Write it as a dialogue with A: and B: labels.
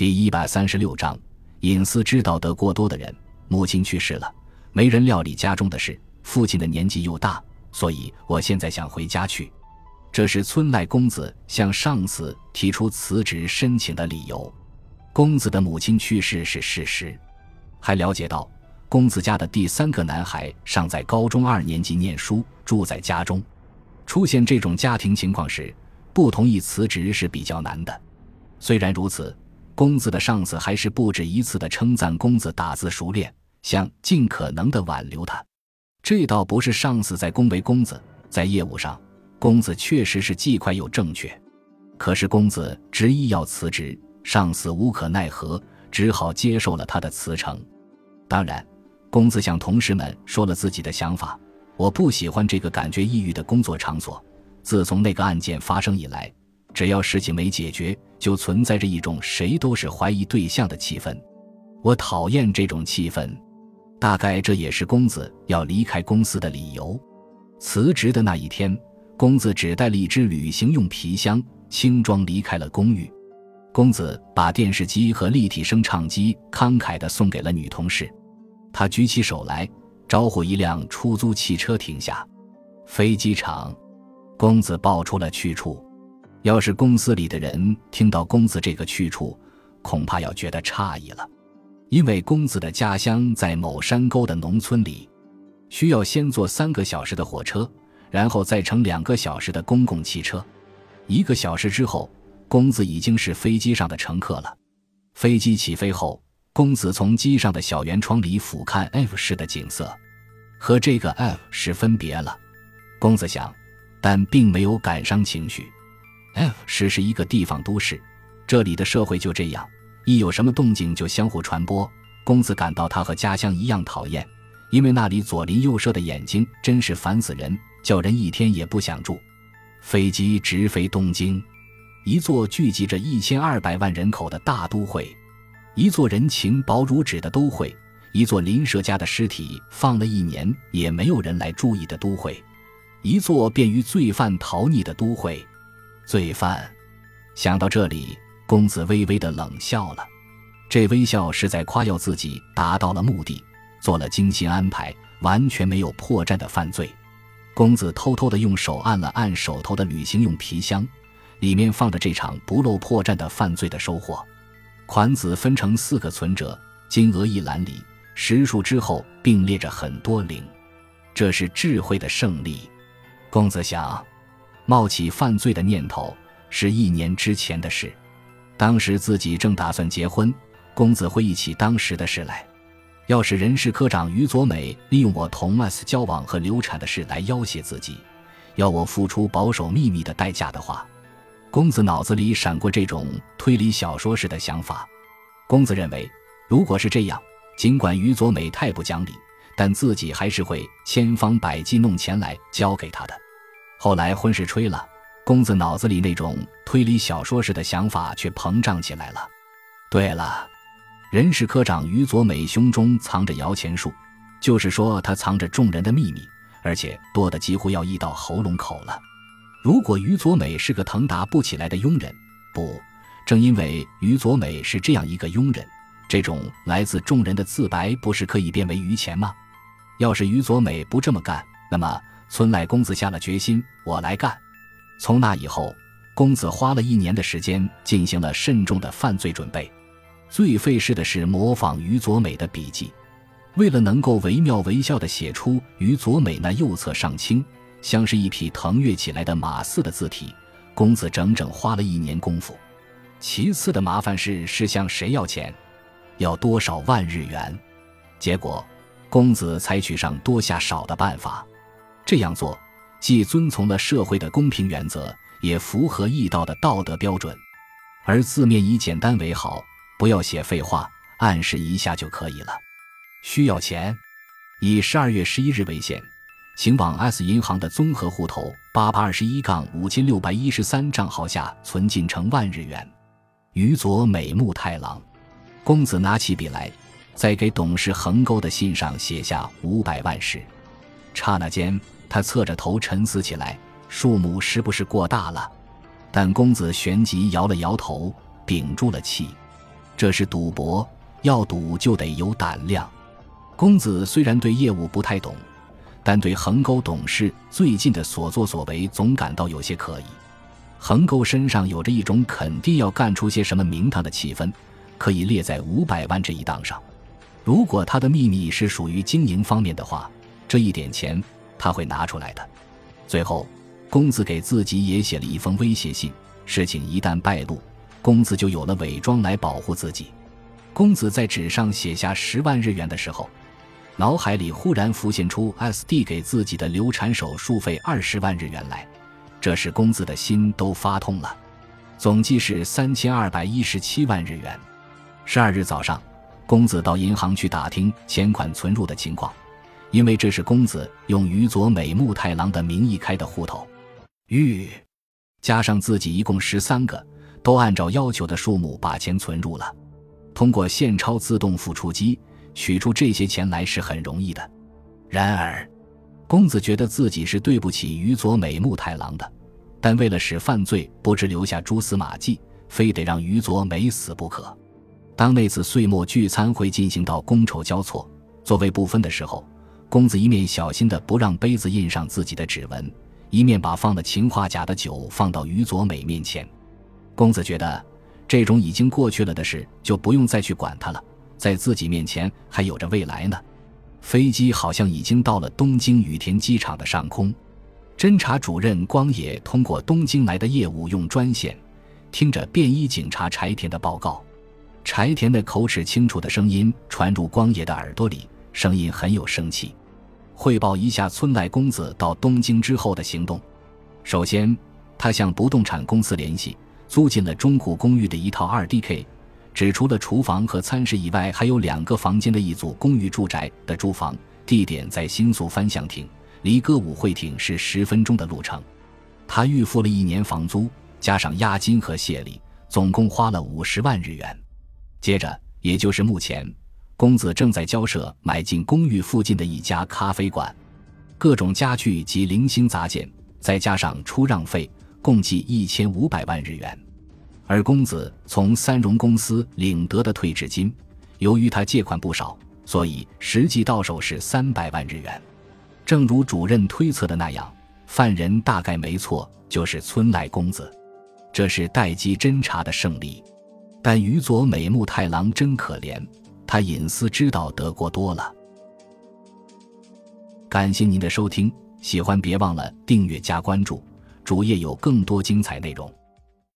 A: 第一百三十六章，隐私知道得过多的人，母亲去世了，没人料理家中的事，父亲的年纪又大，所以我现在想回家去。这是村赖公子向上司提出辞职申请的理由。公子的母亲去世是事实，还了解到公子家的第三个男孩尚在高中二年级念书，住在家中。出现这种家庭情况时，不同意辞职是比较难的。虽然如此。公子的上司还是不止一次的称赞公子打字熟练，想尽可能的挽留他。这倒不是上司在恭维公子，在业务上，公子确实是既快又正确。可是公子执意要辞职，上司无可奈何，只好接受了他的辞呈。当然，公子向同事们说了自己的想法：我不喜欢这个感觉抑郁的工作场所。自从那个案件发生以来。只要事情没解决，就存在着一种谁都是怀疑对象的气氛。我讨厌这种气氛，大概这也是公子要离开公司的理由。辞职的那一天，公子只带了一只旅行用皮箱，轻装离开了公寓。公子把电视机和立体声唱机慷慨地送给了女同事。他举起手来，招呼一辆出租汽车停下。飞机场，公子报出了去处。要是公司里的人听到公子这个去处，恐怕要觉得诧异了，因为公子的家乡在某山沟的农村里，需要先坐三个小时的火车，然后再乘两个小时的公共汽车。一个小时之后，公子已经是飞机上的乘客了。飞机起飞后，公子从机上的小圆窗里俯瞰 F 市的景色，和这个 F 市分别了。公子想，但并没有感伤情绪。F 市是一个地方都市，这里的社会就这样，一有什么动静就相互传播。公子感到他和家乡一样讨厌，因为那里左邻右舍的眼睛真是烦死人，叫人一天也不想住。飞机直飞东京，一座聚集着一千二百万人口的大都会，一座人情薄如纸的都会，一座邻舍家的尸体放了一年也没有人来注意的都会，一座便于罪犯逃匿的都会。罪犯，想到这里，公子微微的冷笑了。这微笑是在夸耀自己达到了目的，做了精心安排、完全没有破绽的犯罪。公子偷偷的用手按了按手头的旅行用皮箱，里面放着这场不露破绽的犯罪的收获。款子分成四个存折，金额一栏里实数之后并列着很多零，这是智慧的胜利。公子想。冒起犯罪的念头是一年之前的事，当时自己正打算结婚，公子回忆起当时的事来。要是人事科长于佐美利用我同 S 交往和流产的事来要挟自己，要我付出保守秘密的代价的话，公子脑子里闪过这种推理小说式的想法。公子认为，如果是这样，尽管于佐美太不讲理，但自己还是会千方百计弄钱来交给他的。后来婚事吹了，公子脑子里那种推理小说式的想法却膨胀起来了。对了，人事科长于佐美胸中藏着摇钱树，就是说他藏着众人的秘密，而且多的几乎要溢到喉咙口了。如果于佐美是个腾达不起来的庸人，不，正因为于佐美是这样一个庸人，这种来自众人的自白不是可以变为余钱吗？要是于佐美不这么干，那么。村赖公子下了决心，我来干。从那以后，公子花了一年的时间进行了慎重的犯罪准备。最费事的是模仿于佐美的笔记。为了能够惟妙惟肖地写出于佐美那右侧上倾，像是一匹腾跃起来的马似的字体，公子整整花了一年功夫。其次的麻烦事是向谁要钱，要多少万日元。结果，公子采取上多下少的办法。这样做，既遵从了社会的公平原则，也符合义道的道德标准。而字面以简单为好，不要写废话，暗示一下就可以了。需要钱，以十二月十一日为限，请往 S 银行的综合户头八八二十一杠五千六百一十三账号下存进成万日元。于佐美木太郎，公子拿起笔来，在给董事横沟的信上写下五百万时，刹那间。他侧着头沉思起来，数目是不是过大了？但公子旋即摇了摇头，屏住了气。这是赌博，要赌就得有胆量。公子虽然对业务不太懂，但对横沟董事最近的所作所为总感到有些可疑。横沟身上有着一种肯定要干出些什么名堂的气氛，可以列在五百万这一档上。如果他的秘密是属于经营方面的话，这一点钱他会拿出来的。最后，公子给自己也写了一封威胁信，事情一旦败露，公子就有了伪装来保护自己。公子在纸上写下十万日元的时候，脑海里忽然浮现出 S D 给自己的流产手术费二十万日元来。这时，公子的心都发痛了，总计是三千二百一十七万日元。十二日早上，公子到银行去打听钱款存入的情况，因为这是公子用于佐美木太郎的名义开的户头。玉加上自己一共十三个，都按照要求的数目把钱存入了。通过现钞自动付出机取出这些钱来是很容易的，然而。公子觉得自己是对不起于佐美木太郎的，但为了使犯罪不致留下蛛丝马迹，非得让于佐美死不可。当那次岁末聚餐会进行到觥筹交错、座位不分的时候，公子一面小心的不让杯子印上自己的指纹，一面把放了氰化钾的酒放到于佐美面前。公子觉得这种已经过去了的事就不用再去管它了，在自己面前还有着未来呢。飞机好像已经到了东京羽田机场的上空，侦查主任光野通过东京来的业务用专线，听着便衣警察柴田的报告，柴田的口齿清楚的声音传入光野的耳朵里，声音很有生气，汇报一下村濑公子到东京之后的行动。首先，他向不动产公司联系，租进了中古公寓的一套二 DK。只除了厨房和餐室以外，还有两个房间的一组公寓住宅的住房，地点在新宿翻向町，离歌舞会町是十分钟的路程。他预付了一年房租，加上押金和谢礼，总共花了五十万日元。接着，也就是目前，公子正在交涉买进公寓附近的一家咖啡馆，各种家具及零星杂件，再加上出让费，共计一千五百万日元。而公子从三荣公司领得的退职金，由于他借款不少，所以实际到手是三百万日元。正如主任推测的那样，犯人大概没错，就是村濑公子。这是待机侦查的胜利。但宇佐美木太郎真可怜，他隐私知道得过多了。感谢您的收听，喜欢别忘了订阅加关注，主页有更多精彩内容。